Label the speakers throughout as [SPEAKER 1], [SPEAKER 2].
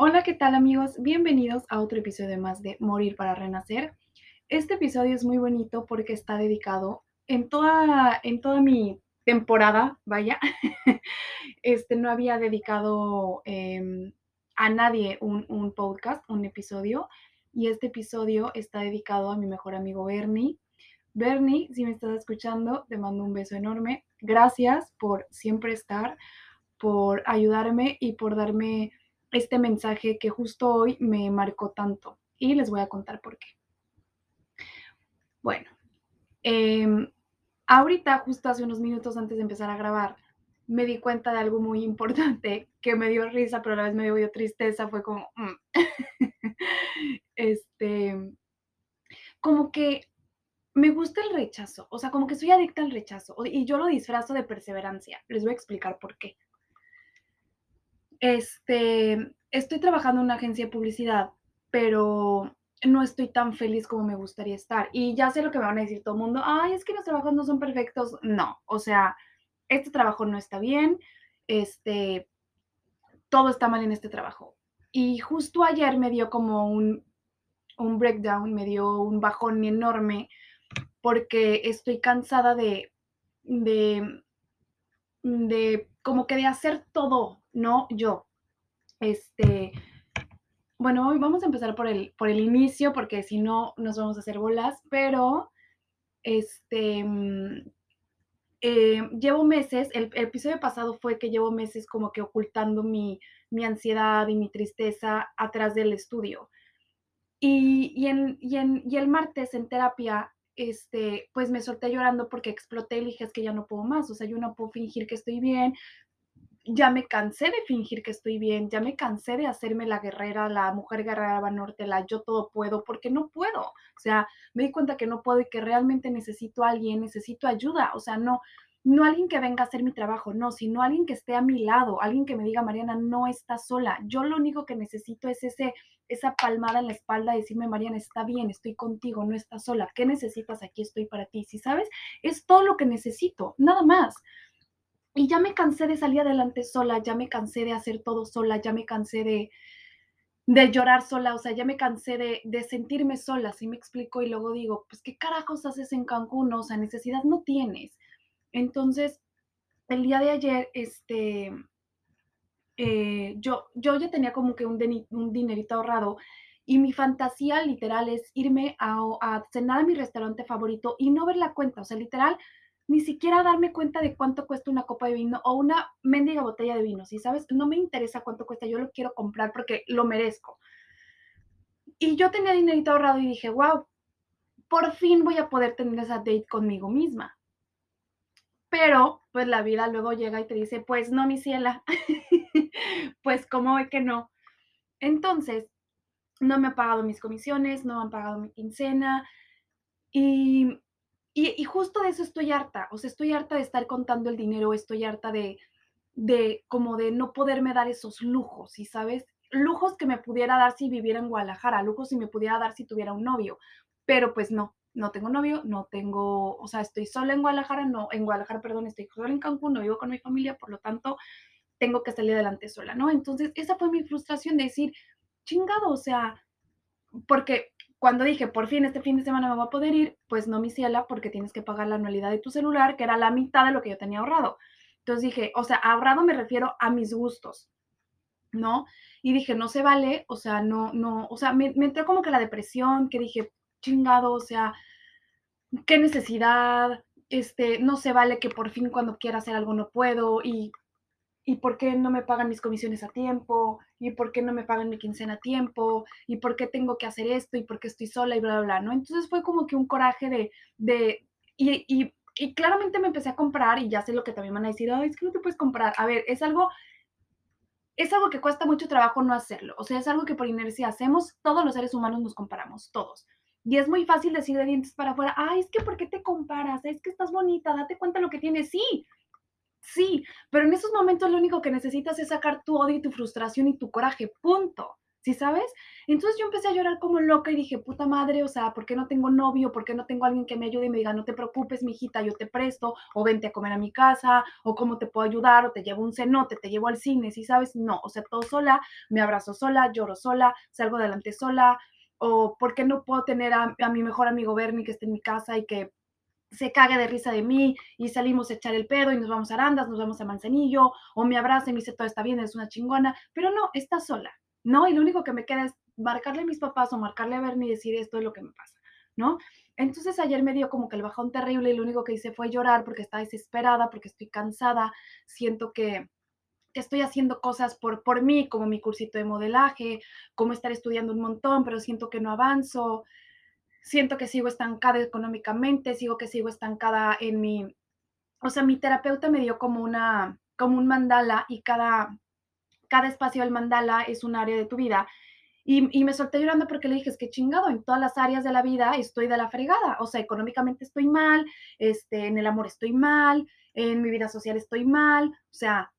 [SPEAKER 1] Hola, ¿qué tal amigos? Bienvenidos a otro episodio más de Morir para Renacer. Este episodio es muy bonito porque está dedicado en toda, en toda mi temporada, vaya, este, no había dedicado em, a nadie un, un podcast, un episodio, y este episodio está dedicado a mi mejor amigo Bernie. Bernie, si me estás escuchando, te mando un beso enorme. Gracias por siempre estar, por ayudarme y por darme este mensaje que justo hoy me marcó tanto. Y les voy a contar por qué. Bueno, em, ahorita, justo hace unos minutos antes de empezar a grabar, me di cuenta de algo muy importante que me dio risa, pero a la vez me dio tristeza. Fue como, mm. este, como que me gusta el rechazo, o sea, como que soy adicta al rechazo y yo lo disfrazo de perseverancia. Les voy a explicar por qué. Este, estoy trabajando en una agencia de publicidad, pero no estoy tan feliz como me gustaría estar. Y ya sé lo que me van a decir todo el mundo, ay, es que los trabajos no son perfectos. No, o sea, este trabajo no está bien, este, todo está mal en este trabajo. Y justo ayer me dio como un, un breakdown, me dio un bajón enorme porque estoy cansada de, de, de, como que de hacer todo, ¿no? Yo. Este, bueno, hoy vamos a empezar por el, por el inicio, porque si no nos vamos a hacer bolas, pero este, eh, llevo meses, el, el, episodio pasado fue que llevo meses como que ocultando mi, mi ansiedad y mi tristeza atrás del estudio. Y, y, en, y, en, y el martes en terapia este, pues me solté llorando porque exploté y dije, es que ya no puedo más, o sea, yo no puedo fingir que estoy bien, ya me cansé de fingir que estoy bien, ya me cansé de hacerme la guerrera, la mujer guerrera norte, la yo todo puedo, porque no puedo, o sea, me di cuenta que no puedo y que realmente necesito a alguien, necesito ayuda, o sea, no, no alguien que venga a hacer mi trabajo, no, sino alguien que esté a mi lado, alguien que me diga, Mariana, no estás sola. Yo lo único que necesito es ese, esa palmada en la espalda, decirme, Mariana, está bien, estoy contigo, no estás sola. ¿Qué necesitas? Aquí estoy para ti. Si sabes, es todo lo que necesito, nada más. Y ya me cansé de salir adelante sola, ya me cansé de hacer todo sola, ya me cansé de, de llorar sola, o sea, ya me cansé de, de sentirme sola, si me explico, y luego digo, pues, ¿qué carajos haces en Cancún? O sea, necesidad no tienes. Entonces, el día de ayer, este, eh, yo, yo ya tenía como que un, un, dinerito ahorrado y mi fantasía literal es irme a, a, cenar a mi restaurante favorito y no ver la cuenta, o sea, literal, ni siquiera darme cuenta de cuánto cuesta una copa de vino o una mendiga botella de vino, ¿sí sabes? No me interesa cuánto cuesta, yo lo quiero comprar porque lo merezco. Y yo tenía dinerito ahorrado y dije, wow, por fin voy a poder tener esa date conmigo misma. Pero, pues la vida luego llega y te dice, pues no, mi ciela, pues cómo ve que no. Entonces, no me han pagado mis comisiones, no me han pagado mi quincena y, y, justo de eso estoy harta, o sea, estoy harta de estar contando el dinero, estoy harta de, de como de no poderme dar esos lujos, ¿y sabes? Lujos que me pudiera dar si viviera en Guadalajara, lujos si me pudiera dar si tuviera un novio, pero pues no, no tengo novio, no tengo, o sea, estoy sola en Guadalajara, no, en Guadalajara, perdón, estoy sola en Cancún, no vivo con mi familia, por lo tanto, tengo que salir adelante sola, ¿no? Entonces, esa fue mi frustración de decir, chingado, o sea, porque cuando dije, por fin este fin de semana me voy a poder ir, pues no, mi ciela, porque tienes que pagar la anualidad de tu celular, que era la mitad de lo que yo tenía ahorrado. Entonces dije, o sea, ahorrado me refiero a mis gustos, ¿no? Y dije, no se vale, o sea, no, no, o sea, me, me entró como que la depresión, que dije, chingado, o sea, qué necesidad, este, no se vale que por fin cuando quiera hacer algo no puedo y, y por qué no me pagan mis comisiones a tiempo y por qué no me pagan mi quincena a tiempo y por qué tengo que hacer esto y por qué estoy sola y bla, bla, bla, ¿no? Entonces fue como que un coraje de, de y, y, claramente me empecé a comprar y ya sé lo que también van a decir, Ay, es que no te puedes comprar. A ver, es algo es algo que cuesta mucho trabajo no hacerlo. O sea, es algo que por inercia hacemos, todos los seres humanos nos comparamos, todos. Y es muy fácil decir de dientes para afuera, ay, es que ¿por qué te comparas? Es que estás bonita, date cuenta lo que tienes. Sí, sí, pero en esos momentos lo único que necesitas es sacar tu odio y tu frustración y tu coraje, punto. ¿sí sabes? Entonces yo empecé a llorar como loca y dije, puta madre, o sea, ¿por qué no tengo novio? ¿Por qué no tengo alguien que me ayude y me diga, no te preocupes, mijita, yo te presto, o vente a comer a mi casa, o cómo te puedo ayudar, o te llevo un cenote, te llevo al cine, ¿sí sabes? No, o sea, todo sola, me abrazo sola, lloro sola, salgo adelante sola, o ¿por qué no puedo tener a, mi mejor amigo Bernie que esté en mi casa y que se cague de risa de mí y salimos a echar el pedo y nos vamos a Arandas, nos vamos a Manzanillo, o me abraza y me dice todo está bien, es una chingona, pero no, está sola, ¿no? Y lo único que me queda es marcarle a mis papás o marcarle a Bernie y decir esto es lo que me pasa, ¿no? Entonces ayer me dio como que el bajón terrible y lo único que hice fue llorar porque estaba desesperada, porque estoy cansada, siento que estoy haciendo cosas por, por mí, como mi cursito de modelaje, como estar estudiando un montón, pero siento que no avanzo, siento que sigo estancada económicamente, sigo que sigo estancada en mi, o sea, mi terapeuta me dio como una, como un mandala y cada, cada espacio del mandala es un área de tu vida. Y, y, me solté llorando porque le dije, es que chingado, en todas las áreas de la vida estoy de la fregada. O sea, económicamente estoy mal, este, en el amor estoy mal, en mi vida social estoy mal. O sea,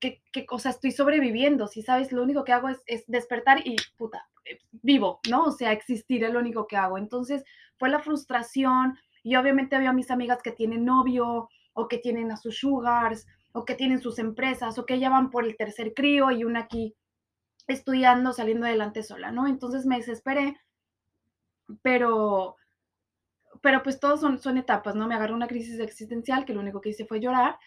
[SPEAKER 1] ¿qué, qué cosa estoy sobreviviendo? Si sabes, lo único que hago es, es despertar y puta, vivo, ¿no? O sea, existir es lo único que hago. Entonces fue la frustración y obviamente había mis amigas que tienen novio o que tienen a sus sugars o que tienen sus empresas o que ya van por el tercer crío y una aquí estudiando, saliendo adelante sola, ¿no? Entonces me desesperé, pero, pero pues todos son, son etapas, ¿no? Me agarró una crisis existencial que lo único que hice fue llorar.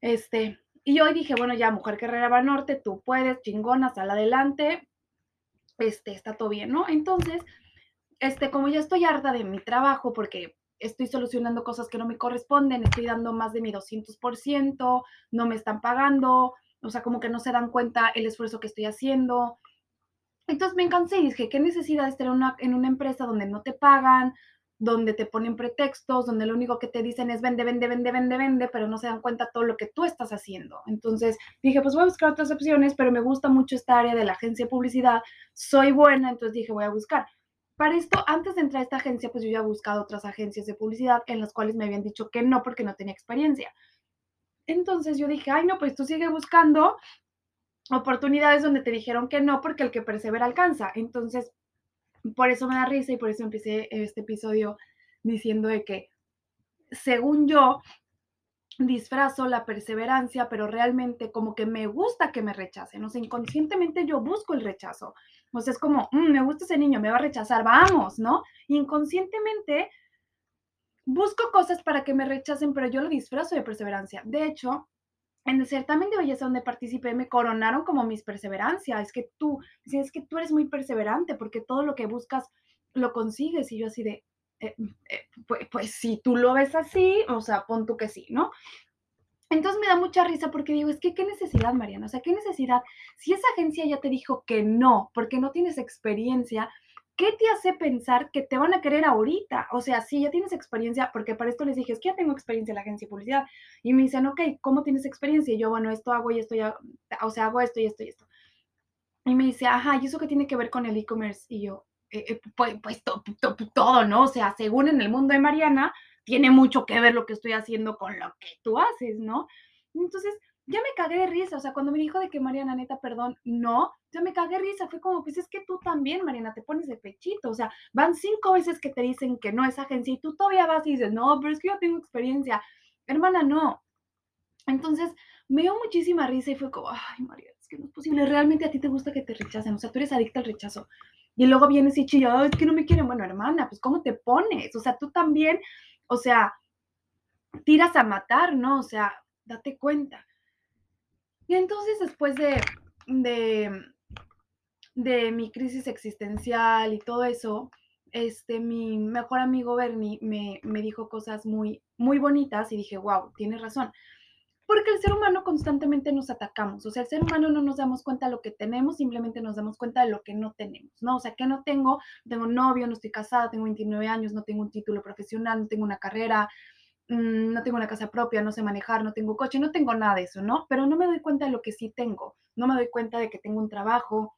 [SPEAKER 1] Este, y hoy dije, bueno, ya, mujer guerrera va norte, tú puedes, chingona, sal adelante, este, está todo bien, ¿no? Entonces, este, como ya estoy harta de mi trabajo porque estoy solucionando cosas que no me corresponden, estoy dando más de mi 200%, no me están pagando, o sea, como que no se dan cuenta el esfuerzo que estoy haciendo. Entonces me cansé y dije, ¿qué necesidad de estar en una, en una empresa donde no te pagan, donde te ponen pretextos, donde lo único que te dicen es vende, vende, vende, vende, vende, pero no se dan cuenta todo lo que tú estás haciendo. Entonces dije, pues voy a buscar otras opciones, pero me gusta mucho esta área de la agencia de publicidad, soy buena, entonces dije, voy a buscar. Para esto, antes de entrar a esta agencia, pues yo ya he buscado otras agencias de publicidad en las cuales me habían dicho que no porque no tenía experiencia. Entonces yo dije, ay, no, pues tú sigue buscando oportunidades donde te dijeron que no porque el que persevera alcanza. Entonces por eso me da risa y por eso empecé este episodio diciendo de que, según yo, disfrazo la perseverancia, pero realmente como que me gusta que me rechacen. O sea, inconscientemente yo busco el rechazo. O sea, es como, mm, me gusta ese niño, me va a rechazar, vamos, ¿no? Inconscientemente busco cosas para que me rechacen, pero yo lo disfrazo de perseverancia. De hecho, en el certamen de belleza donde participé me coronaron como mis perseverancia. Es que tú, es que tú eres muy perseverante porque todo lo que buscas lo consigues. Y yo así de, eh, eh, pues, pues, si tú lo ves así, o sea, pon tú que sí, ¿no? Entonces me da mucha risa porque digo, es que qué necesidad, Mariana, o sea, qué necesidad. Si esa agencia ya te dijo que no, porque no tienes experiencia, ¿qué te hace pensar que te van a querer ahorita? O sea, si ya tienes experiencia, porque para esto les dije, es que ya tengo experiencia en la agencia de publicidad. Y me dicen, ok, ¿cómo tienes experiencia? Y yo, bueno, esto hago y esto ya, o sea, hago esto y esto y esto. Y me dice, ajá, ¿y eso qué tiene que ver con el e-commerce? Y yo, eh, eh, pues, pues todo, ¿no? O sea, según en el mundo de Mariana, tiene mucho que ver lo que estoy haciendo con lo que tú haces, ¿no? Entonces, ya me cagué de risa, o sea, cuando me dijo de que Mariana, neta, perdón, no, ya me cagué de risa, fue como, pues es que tú también, Mariana, te pones de pechito, o sea, van cinco veces que te dicen que no es agencia y tú todavía vas y dices, no, pero es que yo tengo experiencia, hermana, no. Entonces, me dio muchísima risa y fue como, ay, Mariana, es que no es posible, realmente a ti te gusta que te rechacen, o sea, tú eres adicta al rechazo. Y luego vienes y chillas, es que no me quieren, bueno, hermana, pues ¿cómo te pones? O sea, tú también, o sea, tiras a matar, ¿no? O sea, date cuenta. Y entonces después de, de, mi crisis existencial y todo eso, este, mi mejor amigo Bernie me, me, dijo cosas muy, muy bonitas y dije, wow, tiene razón. Porque el ser humano constantemente nos atacamos, o sea, el ser humano no nos damos cuenta de lo que tenemos, simplemente nos damos cuenta de lo que no tenemos, ¿no? O sea, que no tengo, tengo novio, no estoy casada, tengo 29 años, no tengo un título profesional, no tengo una carrera, Mm, no tengo una casa propia, no sé manejar, no tengo coche, no tengo nada de eso, ¿no? Pero no me doy cuenta de lo que sí tengo, no me doy cuenta de que tengo un trabajo,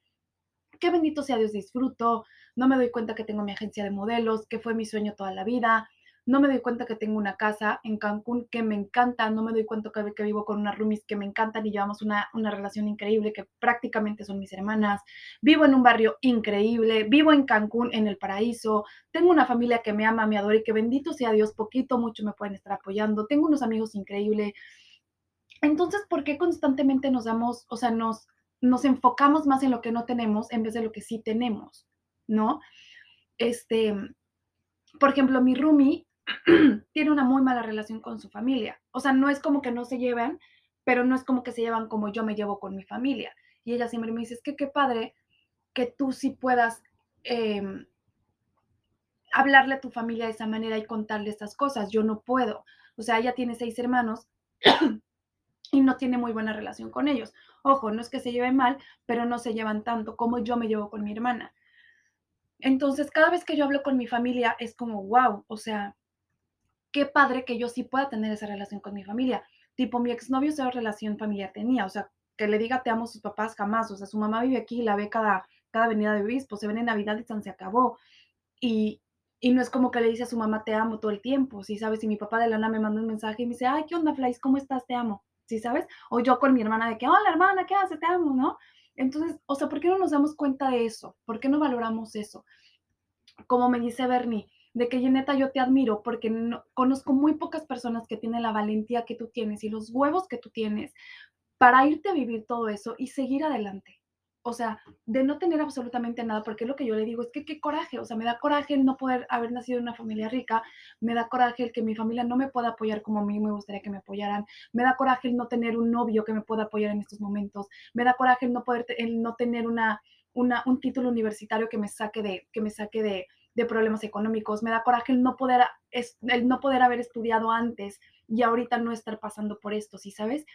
[SPEAKER 1] que bendito sea Dios disfruto, no me doy cuenta que tengo mi agencia de modelos, que fue mi sueño toda la vida, no me doy cuenta que tengo una casa en Cancún que me encanta, no me doy cuenta que, que vivo con unas roomies que me encantan y llevamos una, una relación increíble que prácticamente son mis hermanas, vivo en un barrio increíble, vivo en Cancún, en el paraíso, tengo una familia que me ama, me adora y que bendito sea Dios, poquito, mucho me pueden estar apoyando, tengo unos amigos increíbles. Entonces, ¿por qué constantemente nos damos, o sea, nos, nos enfocamos más en lo que no tenemos en vez de lo que sí tenemos, ¿no? Este, por ejemplo, mi roomie tiene una muy mala relación con su familia. O sea, no es como que no se llevan, pero no es como que se llevan como yo me llevo con mi familia. Y ella siempre me dice, es que qué padre que tú sí puedas em, hablarle a tu familia de esa manera y contarle estas cosas. Yo no puedo. O sea, ella tiene seis hermanos y no tiene muy buena relación con ellos. Ojo, no es que se lleven mal, pero no se llevan tanto como yo me llevo con mi hermana. Entonces, cada vez que yo hablo con mi familia es como, wow, o sea, qué padre que yo sí pueda tener esa relación con mi familia. Tipo, mi exnovio esa relación familiar tenía, o sea, que le diga te amo a sus papás jamás, o sea, su mamá vive aquí, la ve cada, cada venida de obispo, se ven en Navidad y se acabó. Y, y no es como que le dice a su mamá te amo todo el tiempo, ¿sí sabes? Si mi papá de lana me manda un mensaje y me dice, ay, ¿qué onda, Flais? ¿Cómo estás? Te amo, ¿sí sabes? O yo con mi hermana de que, hola, hermana, ¿qué haces? Te amo, ¿no? Entonces, o sea, ¿por qué no nos damos cuenta de eso? ¿Por qué no valoramos eso? Como me dice Bernie, de que neta yo te admiro porque no, conozco muy pocas personas que tienen la valentía que tú tienes y los huevos que tú tienes para irte a vivir todo eso y seguir adelante. O sea, de no tener absolutamente nada, porque lo que yo le digo es que qué coraje, o sea, me da coraje el no poder haber nacido en una familia rica, me da coraje el que mi familia no me pueda apoyar como a mí me gustaría que me apoyaran, me da coraje el no tener un novio que me pueda apoyar en estos momentos, me da coraje el no poder, el no tener una, una, un título universitario que me saque de, que me saque de, de problemas económicos, me da coraje el no poder, el no poder haber estudiado antes y ahorita no estar pasando por esto, ¿sí sabes?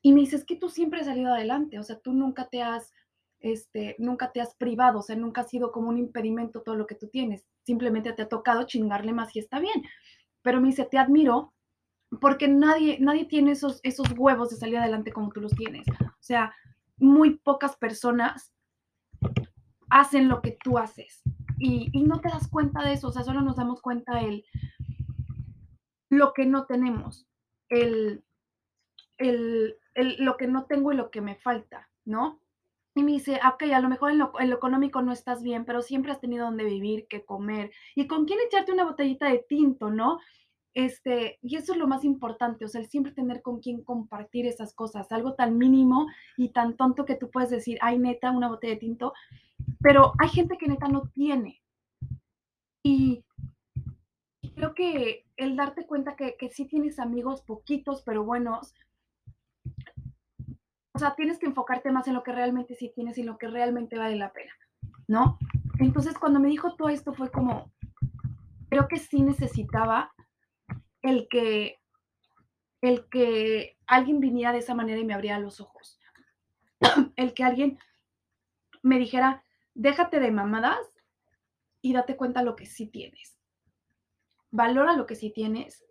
[SPEAKER 1] Y me dices que tú siempre has salido adelante, o sea, tú nunca te has, este, nunca te has privado, o sea, nunca ha sido como un impedimento todo lo que tú tienes, simplemente te ha tocado chingarle más y está bien. Pero me dice, te admiro porque nadie, nadie tiene esos, esos huevos de salir adelante como tú los tienes. O sea, muy pocas personas hacen lo que tú haces y, no te das cuenta de eso, o sea, solo nos damos cuenta el lo que no tenemos, el, el, lo que no tengo y lo que me falta, ¿no? Y me dice, ok, a lo mejor en lo, en lo, económico no estás bien, pero siempre has tenido donde vivir, que comer y con quién echarte una botellita de tinto, ¿no? Este, y eso es lo más importante, o sea, el siempre tener con quién compartir esas cosas, algo tan mínimo y tan tonto que tú puedes decir, ay, neta, una botella de tinto, pero hay gente que neta no tiene. Y creo que el darte cuenta que, que sí tienes amigos poquitos, pero buenos, o sea, tienes que enfocarte más en lo que realmente sí tienes y lo que realmente vale la pena, ¿no? Entonces, cuando me dijo todo esto fue como, creo que sí necesitaba el que, el que alguien viniera de esa manera y me abriera los ojos. el que alguien me dijera, déjate de mamadas y date cuenta lo que sí tienes. Valora lo que sí tienes.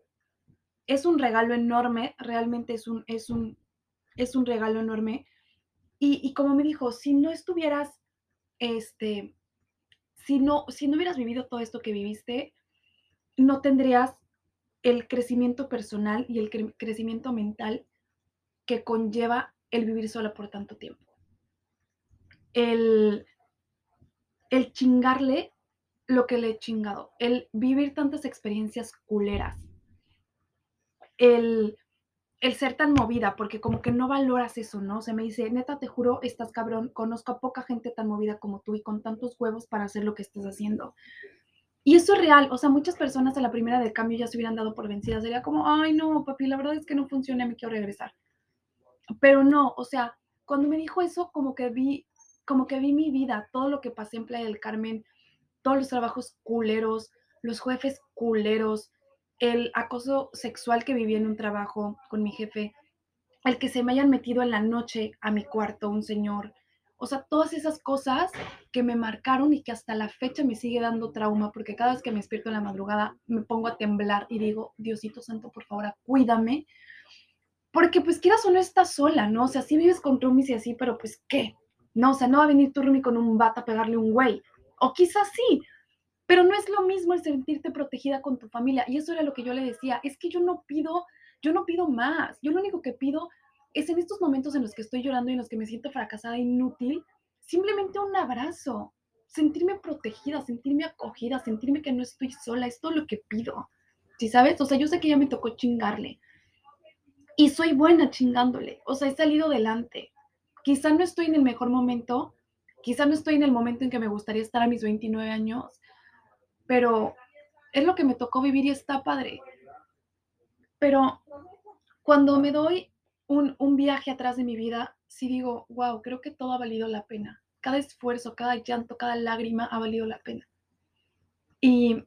[SPEAKER 1] Es un regalo enorme, realmente es un, es un, es un regalo enorme. Y, como me dijo, si no estuvieras, este, si no, si no hubieras vivido todo esto que viviste, no tendrías el crecimiento personal y el crecimiento mental que conlleva el vivir sola por tanto tiempo. El el chingarle lo que le he chingado, el vivir tantas experiencias culeras, el, el ser tan movida, porque como que no valoras eso, ¿no? Se me dice, neta, te juro, estás cabrón, conozco a poca gente tan movida como tú y con tantos huevos para hacer lo que estás haciendo. Y eso es real, o sea, muchas personas a la primera de cambio ya se hubieran dado por vencidas, sería como, ay, no, papi, la verdad es que no funciona, me quiero regresar. Pero no, o sea, cuando me dijo eso, como que vi como que vi mi vida, todo lo que pasé en Playa del Carmen, todos los trabajos culeros, los jefes culeros, el acoso sexual que viví en un trabajo con mi jefe, el que se me hayan metido en la noche a mi cuarto un señor, o sea, todas esas cosas que me marcaron y que hasta la fecha me sigue dando trauma, porque cada vez que me despierto en la madrugada me pongo a temblar y digo, Diosito Santo, por favor, cuídame, porque pues quieras o no estás sola, ¿no? O sea, sí vives con roomies y así, pero pues, ¿qué? No, o sea, no va a venir Turmi con un bata a pegarle un güey. O quizás sí, Pero no es lo mismo el sentirte protegida con tu familia. Y eso era lo que yo le decía. Es que yo no pido, yo no pido más. Yo lo único que pido es en estos momentos en los que estoy llorando y en los que me siento fracasada, inútil, simplemente un abrazo, sentirme protegida, sentirme acogida, sentirme que no estoy sola. Es todo lo que pido. ¿Sí sabes? O sea, yo sé que ya me tocó chingarle. Y soy buena chingándole. O sea, he salido adelante. Quizá no estoy en el mejor momento. Quizá no estoy en el momento en que me gustaría estar a mis 29 años pero es lo que me tocó vivir y está padre. Pero cuando me doy un, viaje atrás de mi vida, sí digo, wow, creo que todo ha valido la pena. Cada esfuerzo, cada llanto, cada lágrima ha valido la pena. Y,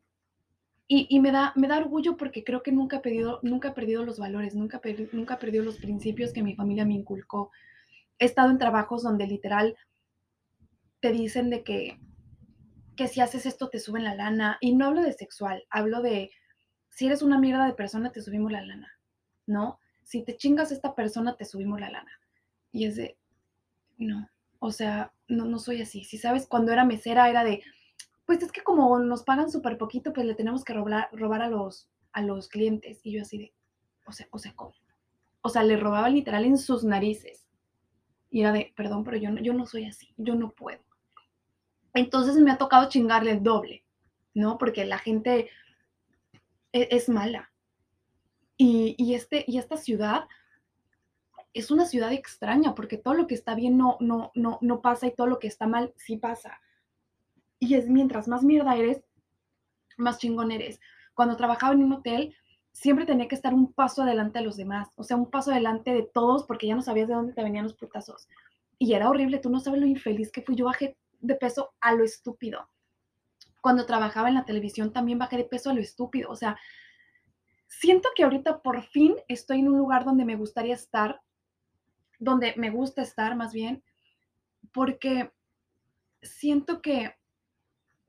[SPEAKER 1] y, me, da, me da orgullo porque creo que nunca he perdido, nunca he perdido los valores, nunca, nunca he perdido los principios que mi familia me inculcó. He estado en trabajos donde literal te dicen de que que si haces esto te suben la lana. Y no hablo de sexual, hablo de si eres una mierda de persona, te subimos la lana, ¿no? Si te chingas a esta persona, te subimos la lana. Y es de, no, o sea, no, no soy así. Si sabes, cuando era mesera era de, pues es que como nos pagan súper poquito, pues le tenemos que robar, robar a, los, a los clientes. Y yo así de, o sea, o sea, ¿cómo? O sea, le robaba literal en sus narices. Y era de, perdón, pero yo yo no soy así, yo no puedo. Entonces me ha tocado chingarle el doble, ¿no? Porque la gente e-, es, mala. Y, este, y esta ciudad es una ciudad extraña porque todo lo que está bien no, no, no, no pasa y todo lo que está mal sí pasa. Y es mientras más mierda eres, más chingón eres. Cuando trabajaba en un hotel, siempre tenía que estar un paso adelante de los demás, o sea, un paso adelante de todos porque ya no sabías de dónde te venían los putazos. Y era horrible, tú no sabes lo infeliz que fui. Yo bajé de peso a lo estúpido. Cuando trabajaba en la televisión también bajé de peso a lo estúpido. O sea, siento que ahorita por fin estoy en un lugar donde me gustaría estar, donde me gusta estar más bien, porque siento que,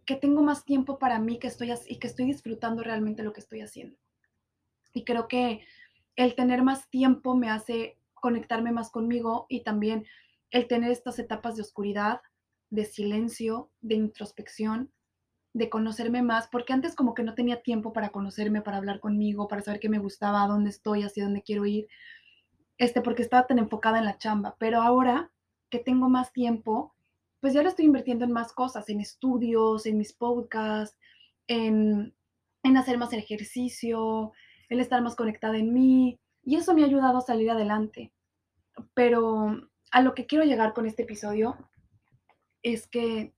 [SPEAKER 1] que tengo más tiempo para mí que estoy, y que estoy disfrutando realmente lo que estoy haciendo. Y creo que el tener más tiempo me hace conectarme más conmigo y también el tener estas etapas de oscuridad de silencio, de introspección, de conocerme más, porque antes como que no tenía tiempo para conocerme, para hablar conmigo, para saber qué me gustaba, dónde estoy, hacia dónde quiero ir, este, porque estaba tan enfocada en la chamba. Pero ahora que tengo más tiempo, pues ya lo estoy invirtiendo en más cosas, en estudios, en mis podcasts, en, en hacer más ejercicio, en estar más conectada en mí, y eso me ha ayudado a salir adelante. Pero a lo que quiero llegar con este episodio es que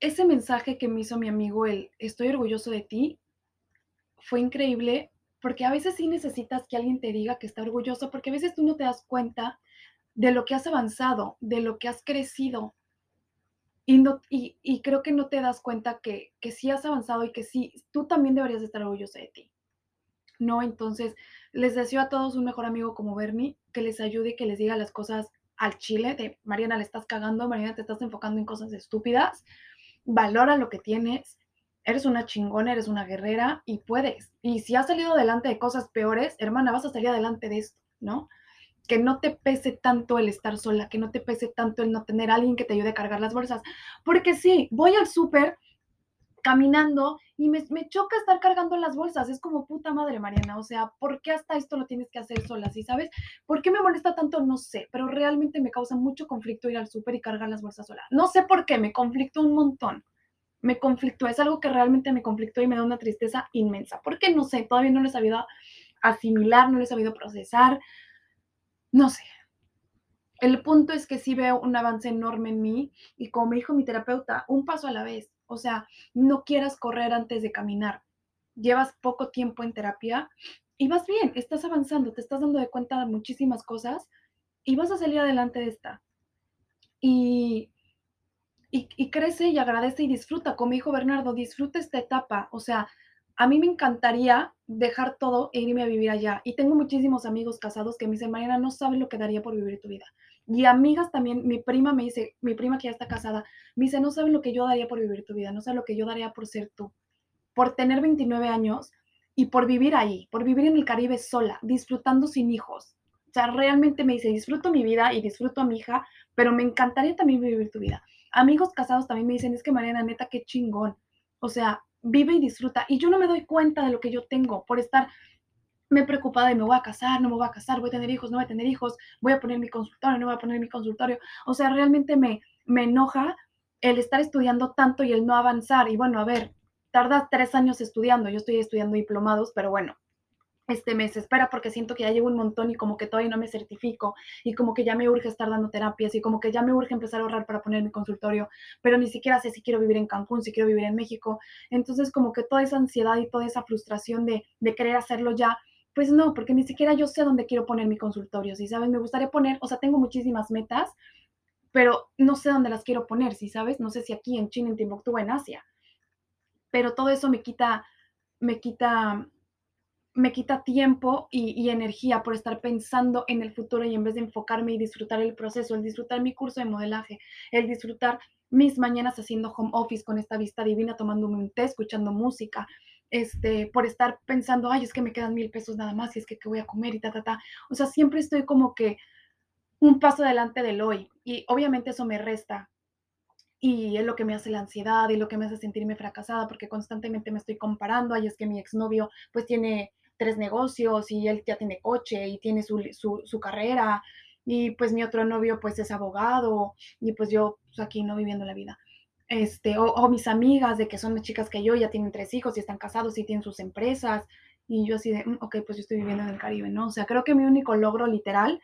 [SPEAKER 1] ese mensaje que me hizo mi amigo, el estoy orgulloso de ti, fue increíble porque a veces sí necesitas que alguien te diga que está orgulloso, porque a veces tú no te das cuenta de lo que has avanzado, de lo que has crecido. Y, y, creo que no te das cuenta que, que sí has avanzado y que sí, tú también deberías estar orgulloso de ti. ¿No? Entonces, les deseo a todos un mejor amigo como Bernie, que les ayude y que les diga las cosas al chile de Mariana, le estás cagando, Mariana, te estás enfocando en cosas estúpidas, valora lo que tienes, eres una chingona, eres una guerrera y puedes. Y si has salido adelante de cosas peores, hermana, vas a salir adelante de esto, ¿no? Que no te pese tanto el estar sola, que no te pese tanto el no tener alguien que te ayude a cargar las bolsas. Porque sí, voy al súper caminando y me, choca estar cargando las bolsas. Es como puta madre, Mariana. O sea, ¿por qué hasta esto lo tienes que hacer sola? ¿Sí sabes? ¿Por qué me molesta tanto? No sé, pero realmente me causa mucho conflicto ir al súper y cargar las bolsas sola. No sé por qué, me conflictó un montón. Me conflictó, es algo que realmente me conflictó y me da una tristeza inmensa. ¿Por qué? No sé, todavía no lo he sabido asimilar, no lo he sabido procesar. No sé, el punto es que sí veo un avance enorme en mí y como me dijo mi terapeuta, un paso a la vez. O sea, no quieras correr antes de caminar. Llevas poco tiempo en terapia y vas bien, estás avanzando, te estás dando de cuenta de muchísimas cosas y vas a salir adelante de esta. Y, y, crece y agradece y disfruta. Como dijo Bernardo, disfruta esta etapa. O sea, a mí me encantaría dejar todo e irme a vivir allá. Y tengo muchísimos amigos casados que me dicen, no sabes lo que daría por vivir tu vida. Y amigas también, mi prima me dice, mi prima que ya está casada, me dice, no sabes lo que yo daría por vivir tu vida, no sabes lo que yo daría por ser tú, por tener 29 años y por vivir ahí, por vivir en el Caribe sola, disfrutando sin hijos. O sea, realmente me dice, disfruto mi vida y disfruto a mi hija, pero me encantaría también vivir tu vida. Amigos casados también me dicen, es que Mariana, neta, qué chingón. O sea, vive y disfruta. Y yo no me doy cuenta de lo que yo tengo por estar me preocupada de me voy a casar, no me voy a casar, voy a tener hijos, no voy a tener hijos, voy a poner mi consultorio, no voy a poner mi consultorio. O sea, realmente me, me enoja el estar estudiando tanto y el no avanzar. Y bueno, a ver, tarda tres años estudiando, yo estoy estudiando diplomados, pero bueno, este mes espera porque siento que ya llevo un montón y como que todavía no me certifico y como que ya me urge estar dando terapias y como que ya me urge empezar a ahorrar para poner mi consultorio, pero ni siquiera sé si quiero vivir en Cancún, si quiero vivir en México. Entonces como que toda esa ansiedad y toda esa frustración de, de querer hacerlo ya, pues no, porque ni siquiera yo sé dónde quiero poner mi consultorio, si sabes, me gustaría poner, o sea, tengo muchísimas metas, pero no sé dónde las quiero poner, si sabes, no sé si aquí en China, en Timbuktu, en Asia. Pero todo eso me quita, me quita, me quita tiempo y, y, energía por estar pensando en el futuro y en vez de enfocarme y disfrutar el proceso, el disfrutar mi curso de modelaje, el disfrutar mis mañanas haciendo home office con esta vista divina, tomándome un té, escuchando música, este, por estar pensando, ay, es que me quedan mil pesos nada más y es que qué voy a comer y ta, ta, ta. O sea, siempre estoy como que un paso adelante del hoy y obviamente eso me resta y es lo que me hace la ansiedad y lo que me hace sentirme fracasada porque constantemente me estoy comparando, ay, es que mi exnovio pues tiene tres negocios y él ya tiene coche y tiene su, su, su carrera y pues mi otro novio pues es abogado y pues yo pues, aquí no viviendo la vida este, o, mis amigas de que son más chicas que yo, ya tienen tres hijos y están casados y tienen sus empresas, y yo así de, mm, ok, pues yo estoy viviendo en el Caribe, ¿no? O sea, creo que mi único logro literal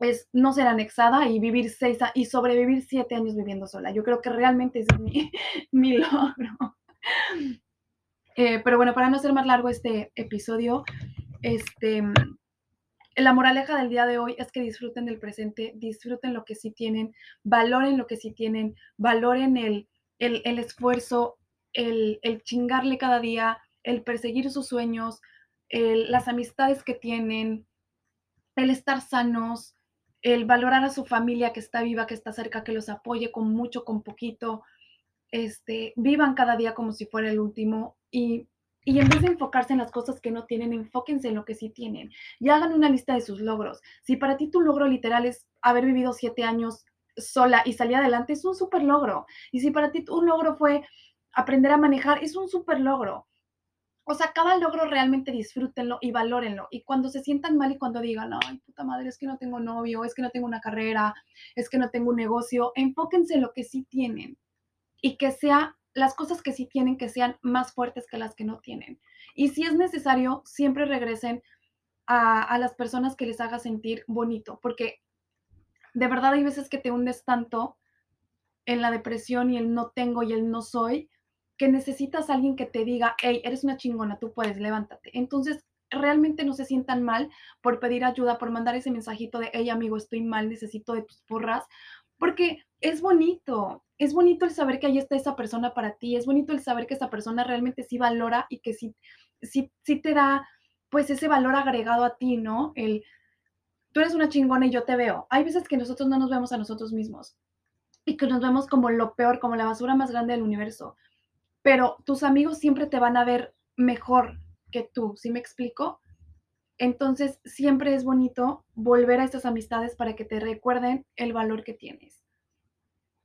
[SPEAKER 1] es no ser anexada y vivir seis y sobrevivir siete años viviendo sola. Yo creo que realmente es mi, logro. Eh, pero bueno, para no hacer más largo este episodio, este, la moraleja del día de hoy es que disfruten del presente, disfruten lo que sí tienen, valoren lo que sí tienen, valoren el, el, el esfuerzo, el, chingarle cada día, el perseguir sus sueños, las amistades que tienen, el estar sanos, el valorar a su familia que está viva, que está cerca, que los apoye con mucho, con poquito. Este, vivan cada día como si fuera el último y y en vez de enfocarse en las cosas que no tienen, enfóquense en lo que sí tienen y hagan una lista de sus logros. Si para ti tu logro literal es haber vivido siete años sola y salir adelante, es un súper logro. Y si para ti un logro fue aprender a manejar, es un súper logro. O sea, cada logro realmente disfrútenlo y valórenlo. Y cuando se sientan mal y cuando digan, ay, puta madre, es que no tengo novio, es que no tengo una carrera, es que no tengo un negocio, enfóquense en lo que sí tienen y que sea las cosas que sí tienen que sean más fuertes que las que no tienen. Y si es necesario, siempre regresen a, las personas que les haga sentir bonito, porque de verdad hay veces que te hundes tanto en la depresión y el no tengo y el no soy, que necesitas a alguien que te diga, hey, eres una chingona, tú puedes, levántate. Entonces, realmente no se sientan mal por pedir ayuda, por mandar ese mensajito de, hey, amigo, estoy mal, necesito de tus porras, porque es bonito, es bonito el saber que ahí está esa persona para ti, es bonito el saber que esa persona realmente sí valora y que sí, sí, sí te da pues ese valor agregado a ti, ¿no? El, tú eres una chingona y yo te veo. Hay veces que nosotros no nos vemos a nosotros mismos y que nos vemos como lo peor, como la basura más grande del universo, pero tus amigos siempre te van a ver mejor que tú, ¿sí me explico? Entonces, siempre es bonito volver a estas amistades para que te recuerden el valor que tienes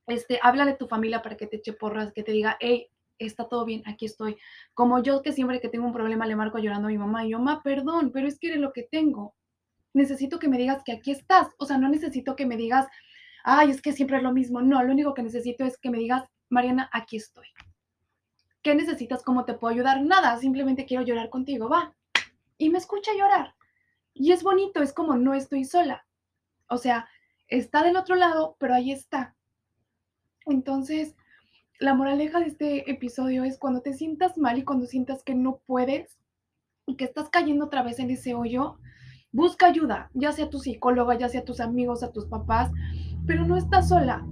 [SPEAKER 1] este, habla de tu familia para que te eche porras, que te diga, hey, está todo bien, aquí estoy. Como yo que siempre que tengo un problema le marco llorando a mi mamá y yo, mamá, perdón, pero es que eres lo que tengo. Necesito que me digas que aquí estás. O sea, no necesito que me digas, ay, es que siempre es lo mismo. No, lo único que necesito es que me digas, Mariana, aquí estoy. ¿Qué necesitas? ¿Cómo te puedo ayudar? Nada, simplemente quiero llorar contigo, va. Y me escucha llorar. Y es bonito, es como no estoy sola. O sea, está del otro lado, pero ahí está. Entonces, la moraleja de este episodio es cuando te sientas mal y cuando sientas que no puedes y que estás cayendo otra vez en ese hoyo, busca ayuda, ya sea tu psicóloga, ya sea tus amigos, a tus papás, pero no estás sola.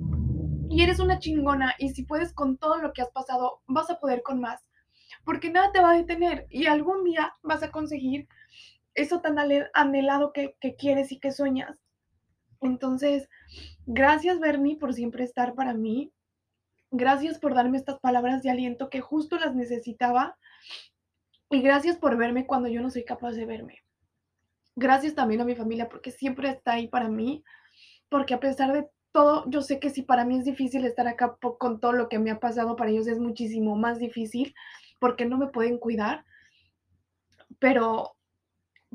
[SPEAKER 1] Y eres una chingona y si puedes con todo lo que has pasado, vas a poder con más. Porque nada te va a detener y algún día vas a conseguir eso tan anhelado que, que quieres y que sueñas. Entonces, gracias Bernie por siempre estar para mí. Gracias por darme estas palabras de aliento que justo las necesitaba. Y gracias por verme cuando yo no soy capaz de verme. Gracias también a mi familia porque siempre está ahí para mí. Porque a pesar de todo, yo sé que si para mí es difícil estar acá con todo lo que me ha pasado, para ellos es muchísimo más difícil porque no me pueden cuidar, pero,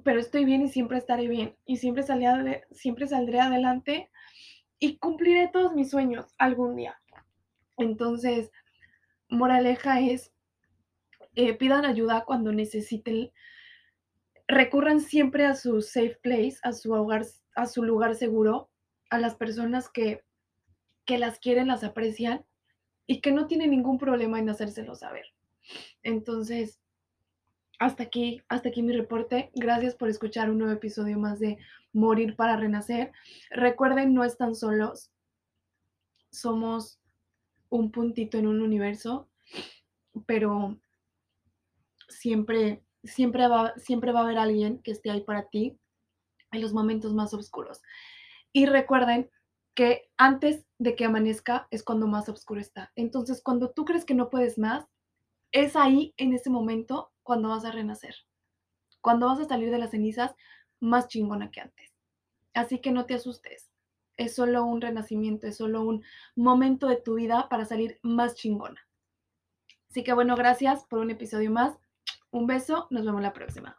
[SPEAKER 1] pero estoy bien y siempre estaré bien y siempre, saldré, siempre saldré adelante y cumpliré todos mis sueños algún día. Entonces, moraleja es, eh, pidan ayuda cuando necesiten, recurran siempre a su safe place, a su hogar, a su lugar seguro, a las personas que, que las quieren, las aprecian y que no tienen ningún problema en hacérselo saber. Entonces, hasta aquí, hasta aquí mi reporte. Gracias por escuchar un nuevo episodio más de Morir para Renacer. Recuerden, no están solos. Somos un puntito en un universo, pero siempre, siempre va, siempre va a haber alguien que esté ahí para ti en los momentos más oscuros. Y recuerden que antes de que amanezca es cuando más oscuro está. Entonces, cuando tú crees que no puedes más, es ahí, en ese momento, cuando vas a renacer. Cuando vas a salir de las cenizas más chingona que antes. Así que no te asustes. Es solo un renacimiento, es solo un momento de tu vida para salir más chingona. Así que bueno, gracias por un episodio más. Un beso, nos vemos la próxima.